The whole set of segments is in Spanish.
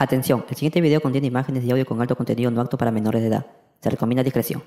Atención, el siguiente video contiene imágenes y audio con alto contenido no apto para menores de edad. Se recomienda discreción.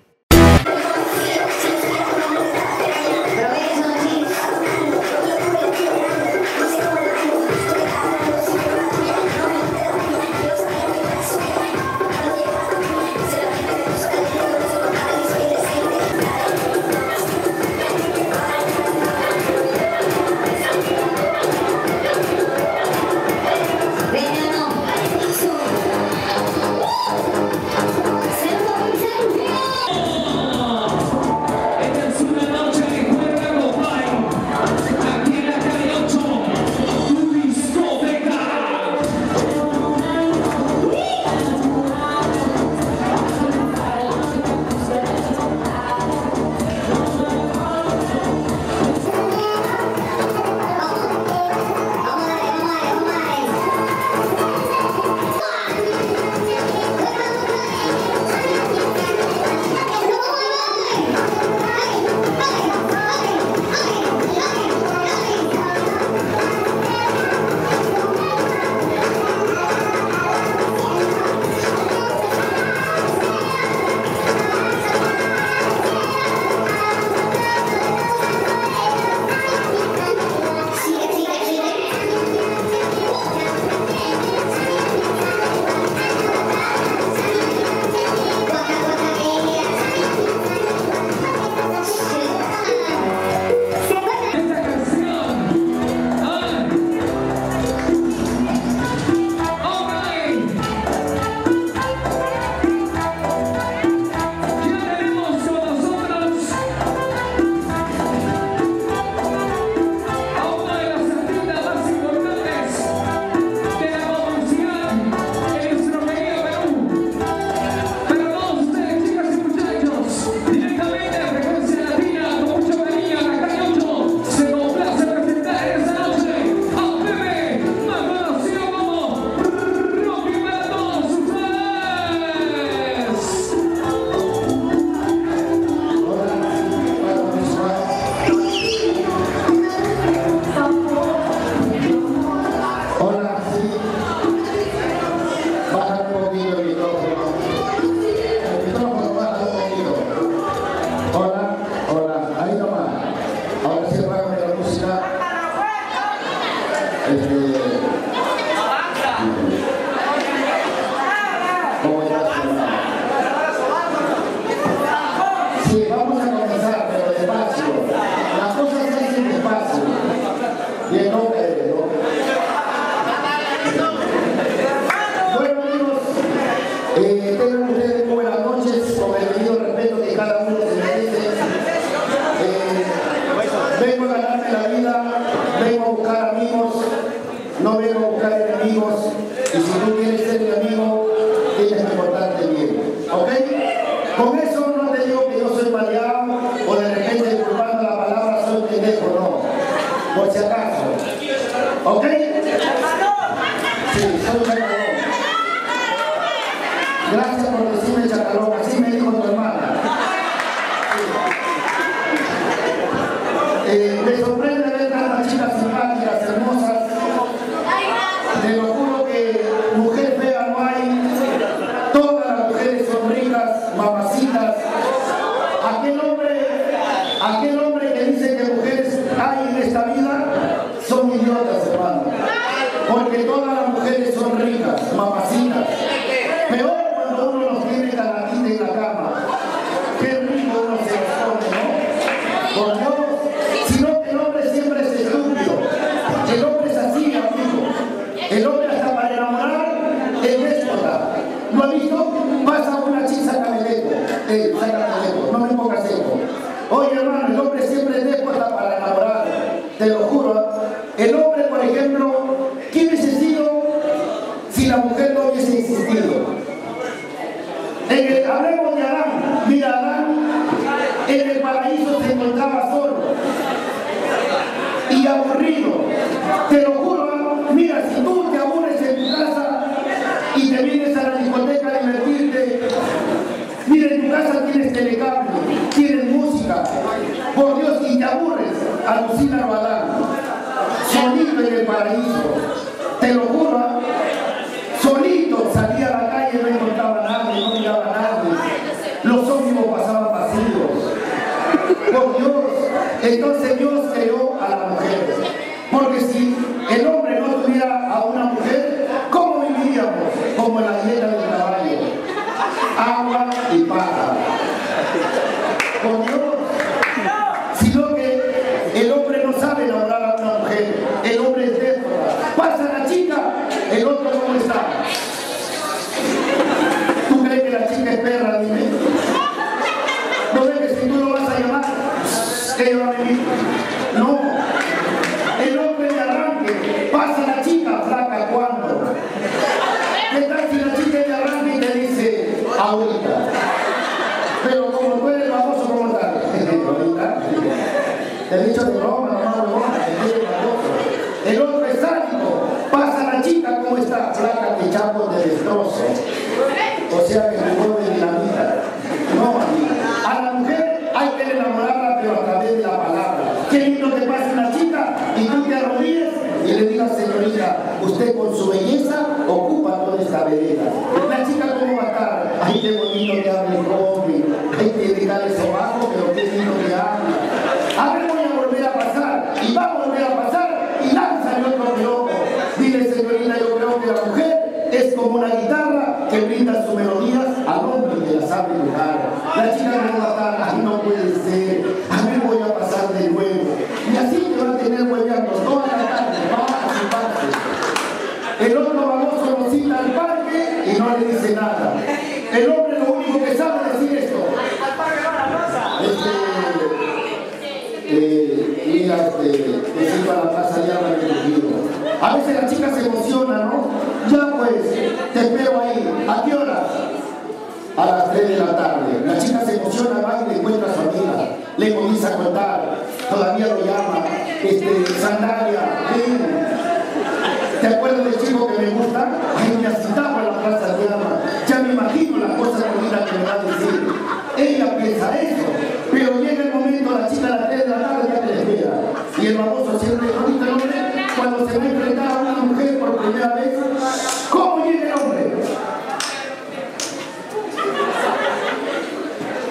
Eles não sei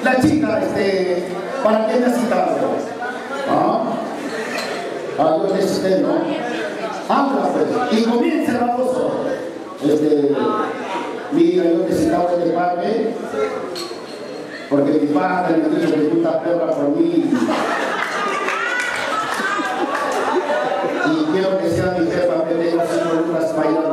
la chica, este, ¿para qué me citado? ¿Ah? ah, yo necesité, ¿no? Habla, pues, y comienza el baboso. Este, mira, yo necesitaba de padre, porque mi padre me dijo que tú estás perra por mí. Y quiero que sea mi jefa, me dé unas bailadas.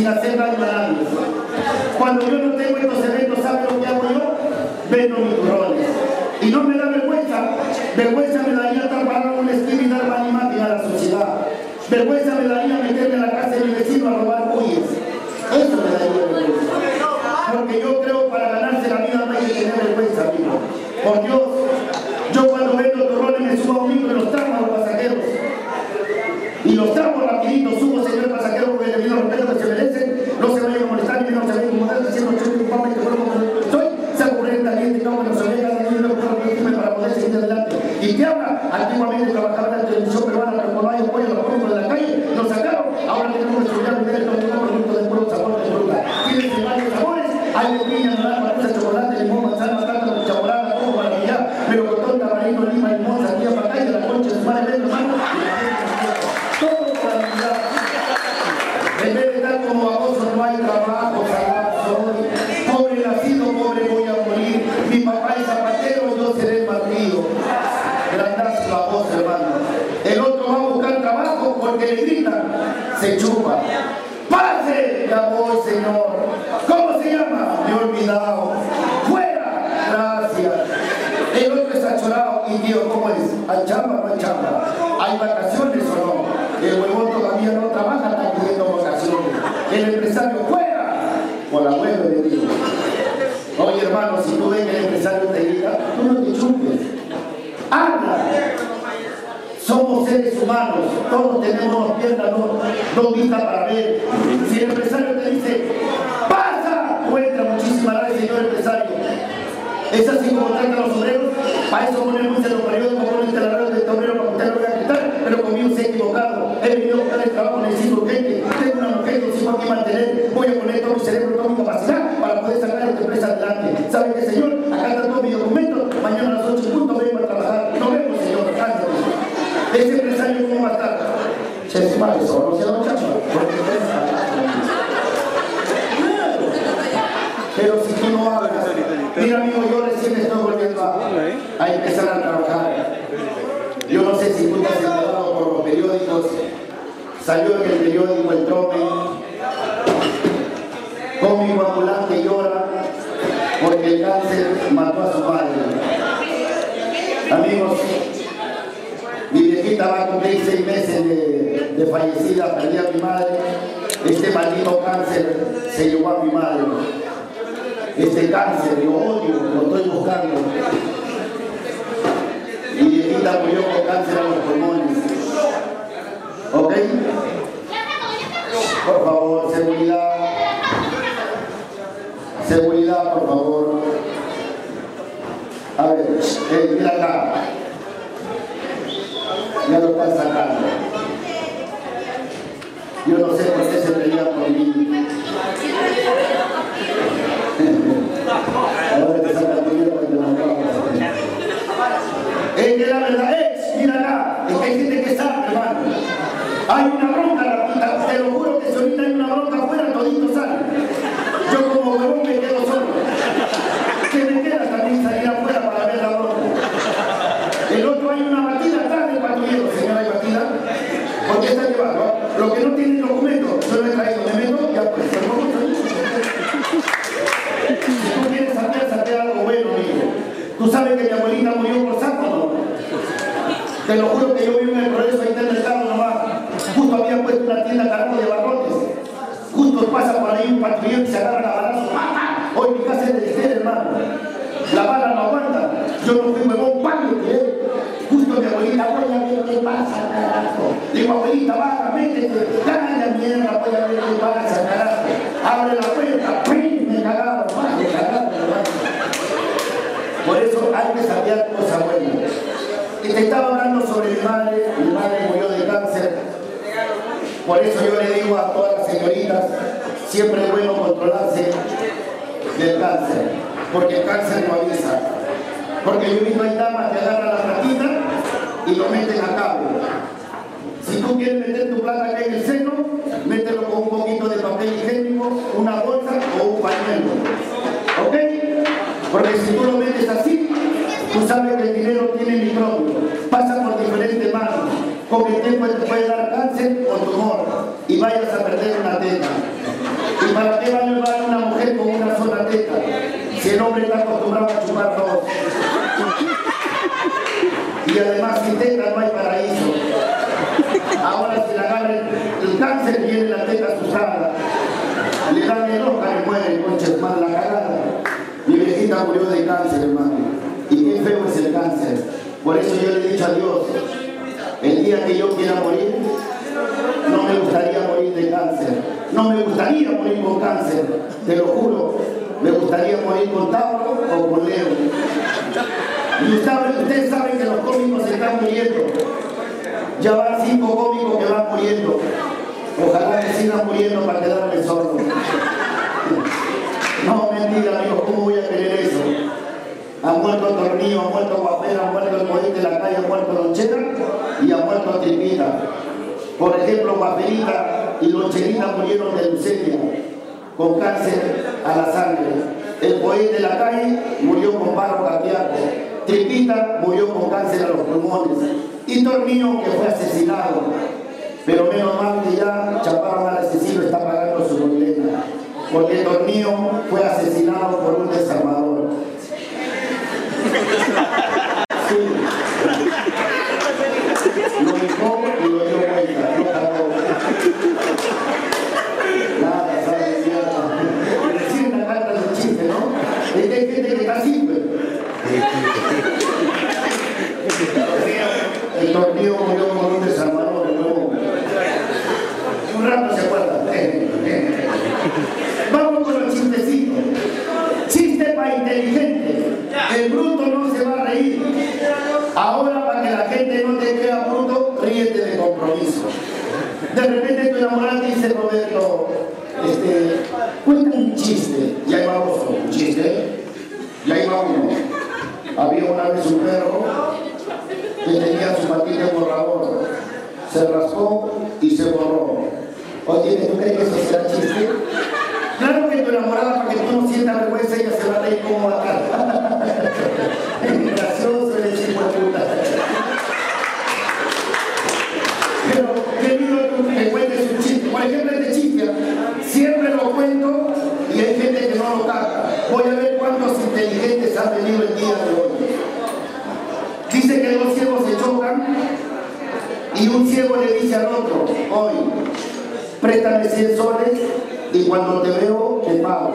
si la Cuando yo no tengo estos eventos, ¿sabe lo que hago yo? Vendo mis turrones. Y no me da vergüenza. Vergüenza me daría estar parado en una esquina y dar a la sociedad. Vergüenza me Señor. ¿Cómo se llama? Me he olvidado. ¡Fuera! Gracias. El otro es achorado. ¿Y Dios cómo es? ¿Hay chamba o no hay chamba? ¿Hay vacaciones o no? El huevón todavía no trabaja, está pidiendo vacaciones. El empresario, ¡fuera! Por la hueva de Dios. Oye, hermano, si tú ves que el empresario te diga, tú no te chupes. ¡Habla! seres humanos, todos tenemos piernas, no, no vista para ver. Si el empresario te dice, pasa, cuenta muchísimas gracias, señor empresario. Es así como tratan los obreros, para eso ponemos en los periodos como los instaladores de obrero para que usted lo vea pero conmigo se ha equivocado. Él vino cómico ambulante llora porque el cáncer mató a su padre. Amigos, mi viejita va a cumplir seis meses de, fallecida, perdí a mi madre. Este maldito cáncer se llevó a mi madre. Este cáncer, lo odio, lo estoy buscando. Mi viejita murió con cáncer a los Amen. ¿Tú sabes que mi abuelita murió por saco? Te lo juro que yo Siempre es bueno controlarse del cáncer, porque el cáncer no avisa. Porque yo mismo hay damas que agarran la ratita y lo meten a cabo. Si el hombre está acostumbrado a chupar dos. Y además sin teta no hay paraíso. Ahora si la agarra el, cáncer viene la teta usada. Le dan el ojo y muere, concha hermano, la cagada. Mi viejita murió de cáncer, hermano. Y qué feo es el cáncer. Por eso yo le he dicho a Dios, el día que yo quiera morir, no me gustaría morir de cáncer. No me gustaría morir con cáncer, te lo juro. Me gustaría morir con Tauro o con Leo. Y ustedes, saben que los cómicos se están muriendo. Ya van cinco cómicos que van muriendo. Ojalá que sigan muriendo para quedarme sordo. No, mentira, amigos, ¿cómo voy a creer eso? Ha muerto Tornillo, ha muerto Guapera, ha muerto el Cohete de la calle, ha muerto Lonchera y ha muerto Tripita. Por ejemplo, Guaperita y Loncherita murieron de leucemia, con cáncer a la sangre. El Cohete de la calle murió con paro cardíaco. Tripita murió con cáncer a los pulmones. Y Tornillo que fue asesinado. Pero menos mal que ya Chaparro al asesino está pagando su condena. Porque Tornillo fue asesinado por un desarmador. Sí. Lo dejó y lo dio vuelta, lo pagó. Nada, sabe mierda. Recién la carta del chiste, ¿no? Es que hay gente que está simple. El tornillo murió por un desarmador de nuevo. Un rato se acuerda. Vamos con los chistecitos. Chiste para inteligente. El bruto no se va a reír. Ahora para que la gente no te crea bruto, ríete de compromiso. De repente tu enamorada dice, Roberto, este, cuenta un chiste. Y ahí vamos con un chiste. Y ahí va uno. Había una vez un perro que tenía su patilla borrador. Se raspó y se borró. Oye, ¿tú crees que eso será chiste? Claro que tu enamorada, para que tú no sientas vergüenza, ella se va a reír como acá. Es gracioso el hijo de puta. Pero, querido, tú que cuentes un chiste. Por ejemplo, este chiste, siempre lo cuento y hay gente que no lo capta. Voy a ver cuántos inteligentes han venido el día de hoy. Dice que dos ciegos se chocan y un ciego le dice al otro, hoy, préstame 100 soles y cuando te veo te pago.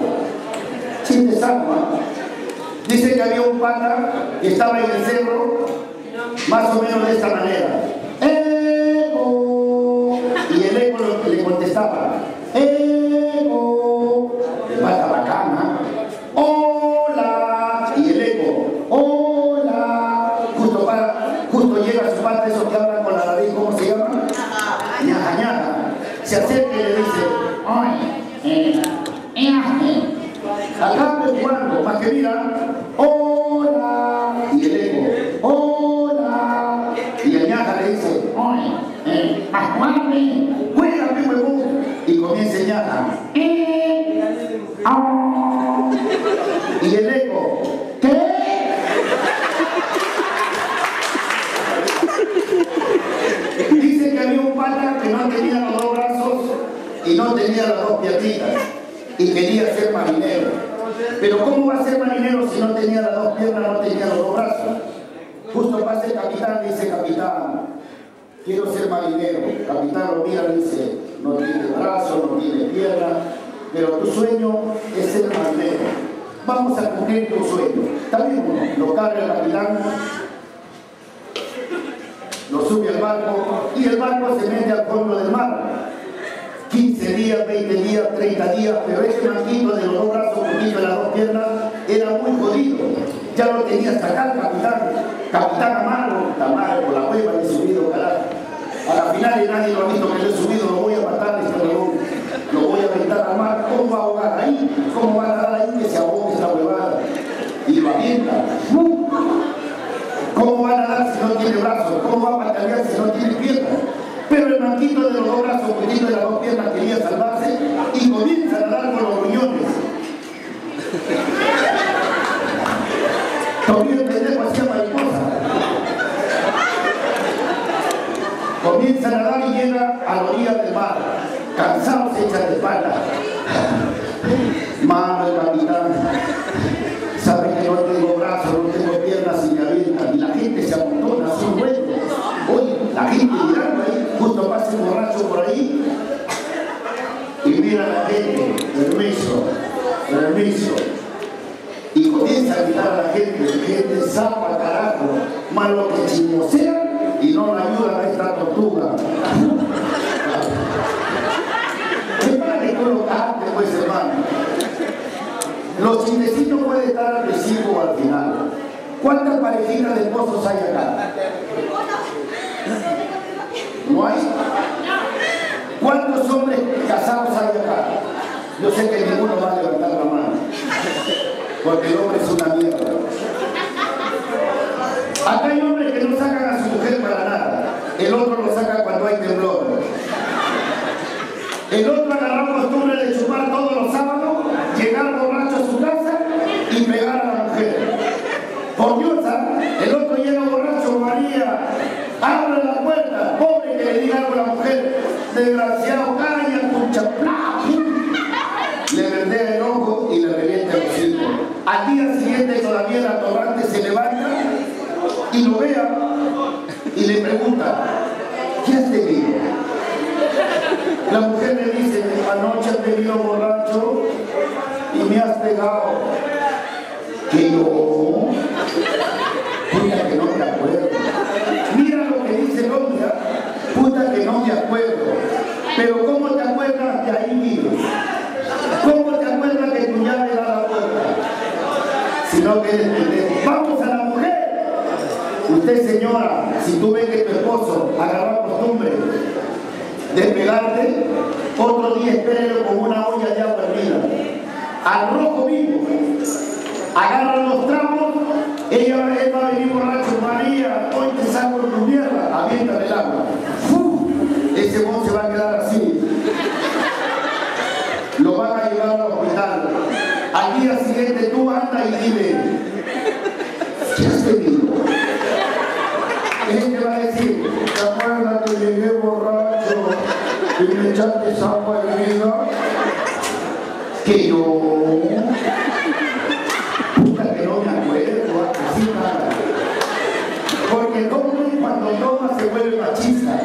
Chiste sano, ¿ah? Dice que había un pata que estaba en el cerro, más o menos de esta manera. ¡Eco! Y el eco le contestaba, ¡Eco! El pata bacana. ¡Hola! Y el eco, ¡Hola! Justo, para, justo llega su pata, esos que hablan con la nariz, ¿cómo se llama? Ñaja, ñaja. Se acerca y le dice, ¡Oye! Eh, eh, Acá estoy jugando, más que mira, hola, y el eco, hola, y el ñaja le dice, oye, eh, a jugarme, juégame, huevón, y comienza el ñaja, eh, ah, y el eco, ¿qué? Dice que había un pata que no tenía los dos brazos y no tenía las dos piernitas y quería ser marinero. Pero ¿cómo va a ser marinero si no tenía las dos piernas, no tenía los dos brazos? Justo pasa el capitán dice, capitán, quiero ser marinero. Capitán lo mira dice, no tiene brazos, no tiene piernas, pero tu sueño es ser marinero. Vamos a cumplir tu sueño. Bien, lo carga el capitán, lo sube al barco y el barco se mete al fondo del mar. 15 días, 20 días, 30 días, pero ese manquito de los dos brazos, poquito de las dos piernas, era muy jodido. Ya lo tenía hasta acá el capitán, capitán Amaro, Tamar, por la hueva he subido, carajo. A la final y nadie lo ha visto que le he subido, lo voy a matar, este huevón. Lo voy a aventar al mar, ¿cómo va a ahogar ahí? ¿Cómo va a nadar ahí que se ahogue esta huevada? Y lo avienta. ¡Bum! ¿Cómo va a nadar si no tiene brazos? ¿Cómo va a patalear si no tiene piernas? Pero el manquito de los dos brazos, poquito de las dos piernas quería salvarse y comienza a nadar con los riñones. El pendejo hacía mariposa. Comienza a nadar y llega a la orilla del mar. Cansado se echa de espalda. Mano capitán. Sabe que no tengo brazos, no tengo piernas y avientan. Y la gente se amontona así más lo que chismosean y no le ayudan a esta tortuga. Colocarte, pues hermano. Los chistecitos pueden estar al principio o al final. ¿Cuántas parejitas de esposos hay acá? ¿No hay? ¿Cuántos hombres casados hay acá? Yo sé que ninguno va a levantar la mano, porque el es una mierda. Acá hay hombres que no sacan a su mujer para nada, el otro lo saca cuando hay temblor. El otro agarró costumbre de chupar todos los sábados, llegar borracho a su casa y pegar a la mujer. Por Dios, ¿ah? el otro llega borracho, María, abre la puerta, pobre que le diga algo a la mujer, desgraciado, calla, pucha, plá, le verdea el ojo y le revienta los hijos. Al día siguiente todavía el atorrante se levanta y lo vea y le pregunta, ¿qué has tenido? La mujer le dice, anoche has venido borracho y me has pegado. Que yo, puta que no me acuerdo. Mira lo que dice hombre, puta que no me acuerdo. Pero ¿cómo te acuerdas de ahí mismo? ¿Cómo te acuerdas que tu llave da la puerta? Sino que eres Usted, señora, si tú ves que tu esposo agarra costumbre de pegarte, otro día espérelo con una olla de agua hervida. Al rojo vivo. Agarra los trapos, ella va a venir borracho, María, hoy te saco tu mierda, avienta el agua. Ese bon se va a quedar así. Lo van a llevar al hospital. Al día siguiente tú anda y dime, ¿qué has tenido? Él te va a decir, ¿te acuerdas que llegué borracho y me echaste agua hervida? Que yo, puta que no me acuerdo, así nada. Porque el cuando toma se vuelve machista.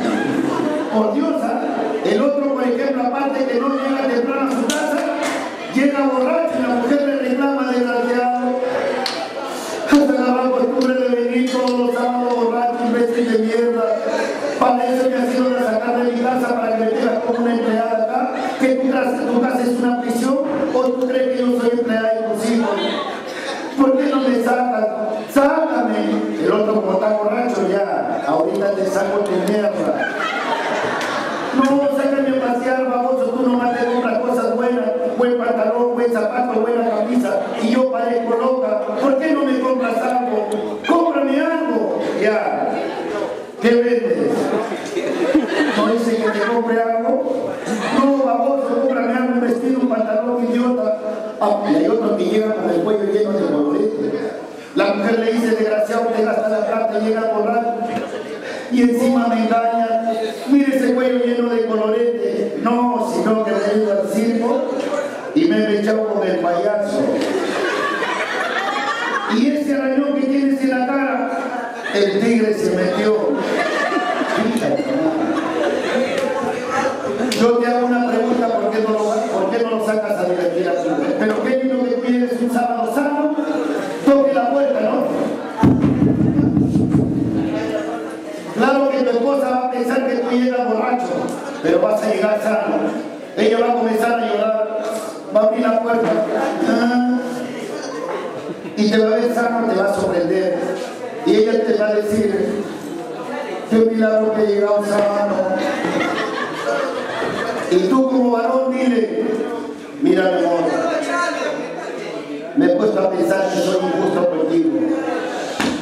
Por Dios, ¿ah? el otro, por ejemplo, aparte que no llega temprano a su casa, llega borracho y la mujer le reclama desgraciado. Hasta la costumbre de venir todos los sábados borracho, imbécil de mierda. Para eso me ha sido de sacar de mi casa para que me tengas como una empleada acá. Que tu casa, tu casa es una prisión o tú crees que yo soy empleada de tus hijos. ¿Por qué no me sacas? ¡Sácame! El otro como está borracho ya, ahorita te saco tu mierda. No, sácame a pasear, baboso, tú nomás te compras cosas buenas, buen pantalón, buen zapato, buena camisa, y yo parezco loca. ¿Por qué no me compras algo? ¡Cómprame algo! Ya. ¿Qué vendes? ¿No dice que te compre algo? No, baboso, cómprame algo, un vestido, un pantalón, idiota. Ah, y hay otro que llega con el cuello lleno de colorete. La mujer le dice, desgraciado, te gasta la plata y llega borracho. Y encima me engaña. Mire ese cuello lleno de colorete. No, sino que me he ido al circo y me he echado con el payaso. Y ese arañón que tienes en la cara, el tigre se metió. Yo te hago una pregunta, ¿por qué no lo, por qué no lo sacas a divertir a tu mujer? Pero qué lindo que tú eres un sábado sano, toque la puerta, ¿no? Claro que tu esposa va a pensar que tú llegas borracho, pero vas a llegar sano. Ella va a comenzar a llorar, va a abrir la puerta. ah, y te va a ver sano, te va a sorprender. Y ella te va a decir, qué milagro que he llegado sano. Y tú como varón dile, mira mi amor, me he puesto a pensar que soy injusto contigo.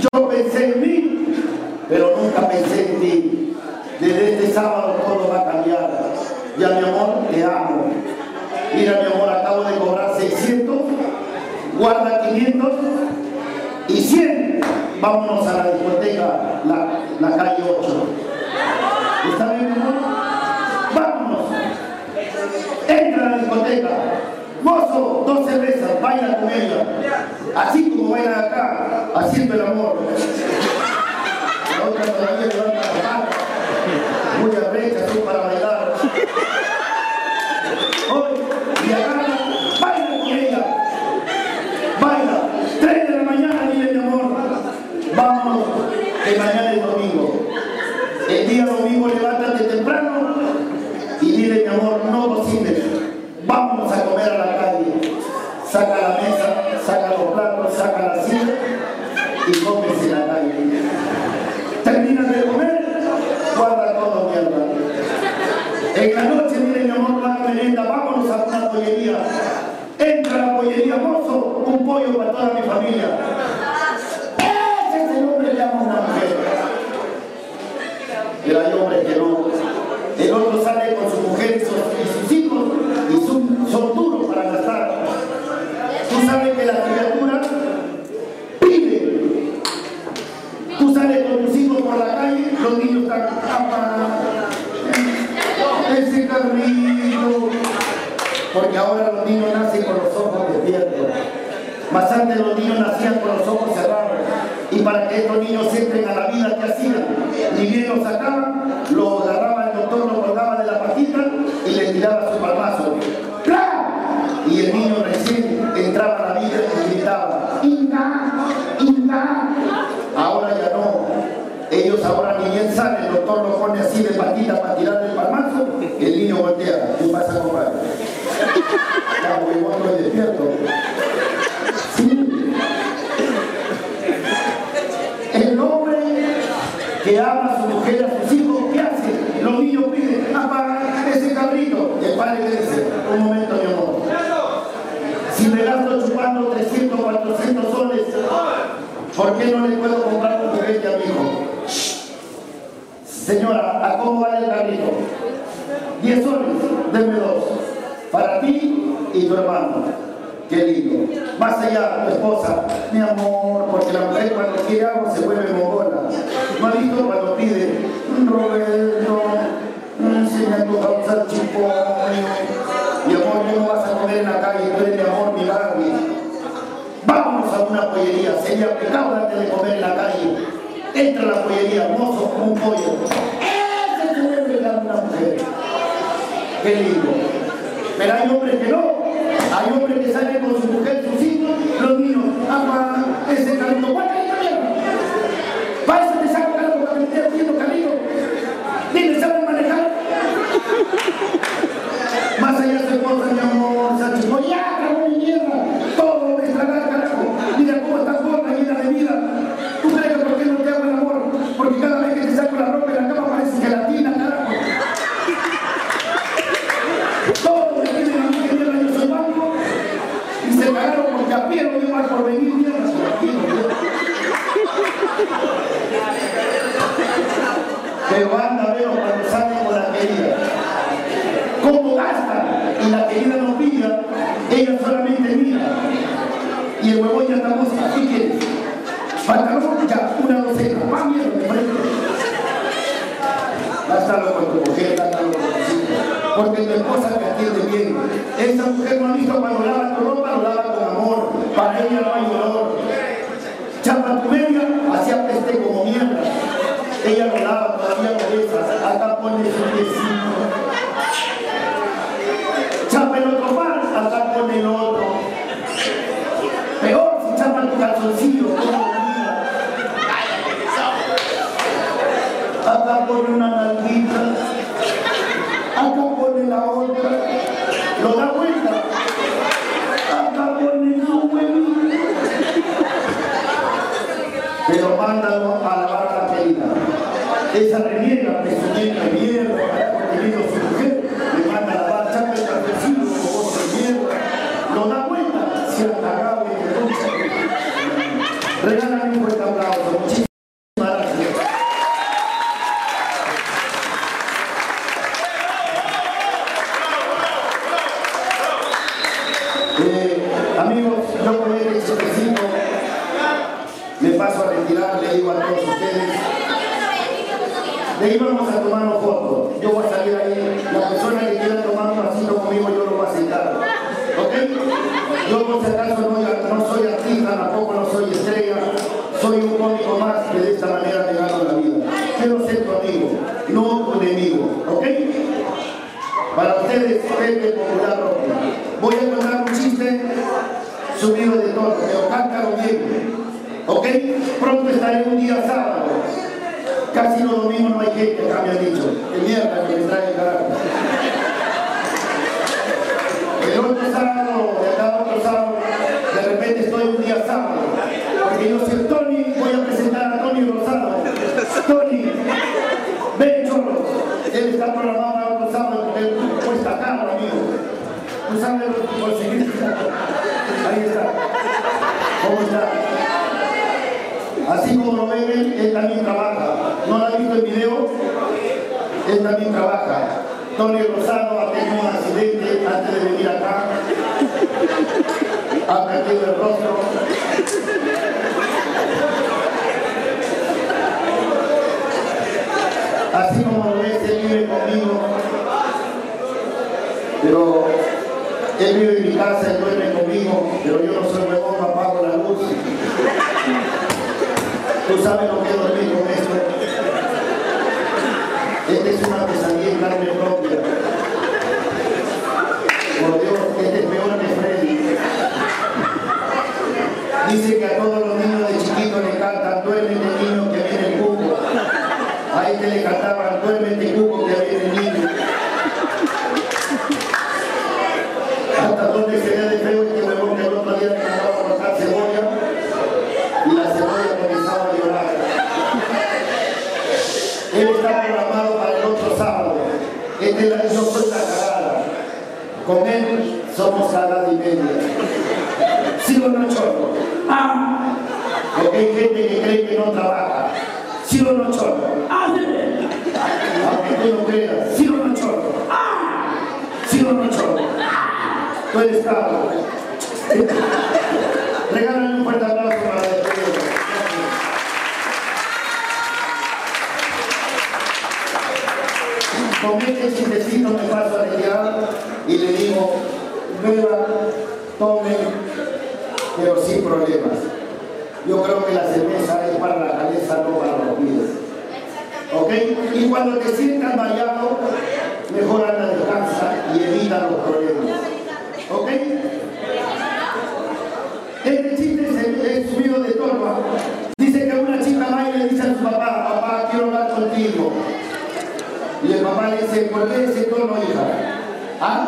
Yo pensé en mí, pero nunca pensé en ti. Desde este sábado todo va a cambiar. Ya mi amor, te amo. Mira mi amor, acabo de cobrar 600, guarda 500 y 100. Vámonos a la discoteca, la, la calle 8. ¿Está bien, mi amor? Vámonos. Entra a la discoteca. Mozo, dos cervezas, baila con ella. Así como bailan acá, haciendo el amor. La otra y bien lo sacaba, lo agarraba el doctor, lo colgaba de la patita y le tiraba su palmazo. Y el niño recién entraba a la vida y gritaba, ¡Inda! ¡Inda! Ahora ya no. Ellos ahora ni bien saben, el doctor lo pone así de Pero hay hombres que no, Chapen otro pan, hasta con. Peor si chapan tu calzoncillo. ¿ok? Para ustedes, Pepe Popular Voy a contar un chiste subido de tono, pero cántalo bien, ¿ok? Pronto estaré un día sábado. Casi los domingos no hay gente, acá me han dicho. ¡Qué mierda que me trae el! El otro sábado usando el. Ahí está. ¿Cómo está? Así como lo ven, él también trabaja. ¿No lo han visto el video? Él también trabaja. Tony Rosado ha tenido un accidente antes de venir acá. Ha perdido el rostro. Así como lo ves, él vive conmigo. Pero él vive en mi casa, él duerme conmigo, pero yo no soy huevón, apago la luz. Tú sabes lo que es dormir con esto. Esta es una pesadilla ¿Por qué ese tono, hija? ¿Ah?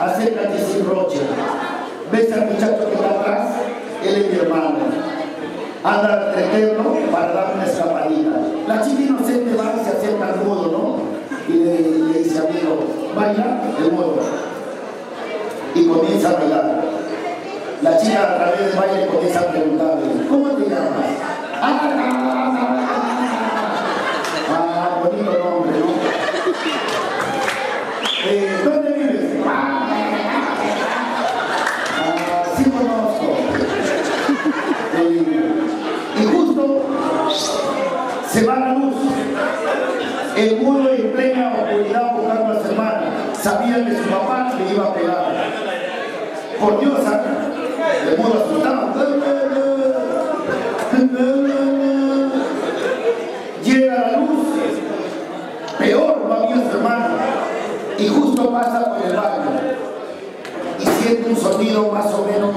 acércate sin rocha. ¿Ves al muchacho que está atrás? Él es mi hermano. Anda al retorno para dar una escapadita. La chica inocente va y se acerca al modo, ¿no? Y le, le dice, amigo, baila el modo. Y comienza a bailar. La chica a través del baile comienza a preguntarle, ¿cómo te llamas? se va la luz. El mundo en plena oscuridad buscando a su hermana. Sabía que su papá le iba a pegar. Por Dios, ¿ah? el mundo asustado. Llega la luz. Peor no había su hermana. Y justo pasa por el baño. Y siente un sonido más o menos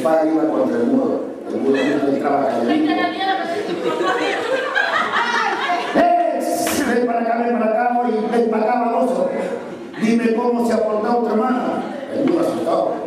espada iba contra el muro. El muro no entraba a la ven para acá, ven para acá, y ven para acá, baboso. Dime cómo se aportó otra mano. El muro asustado.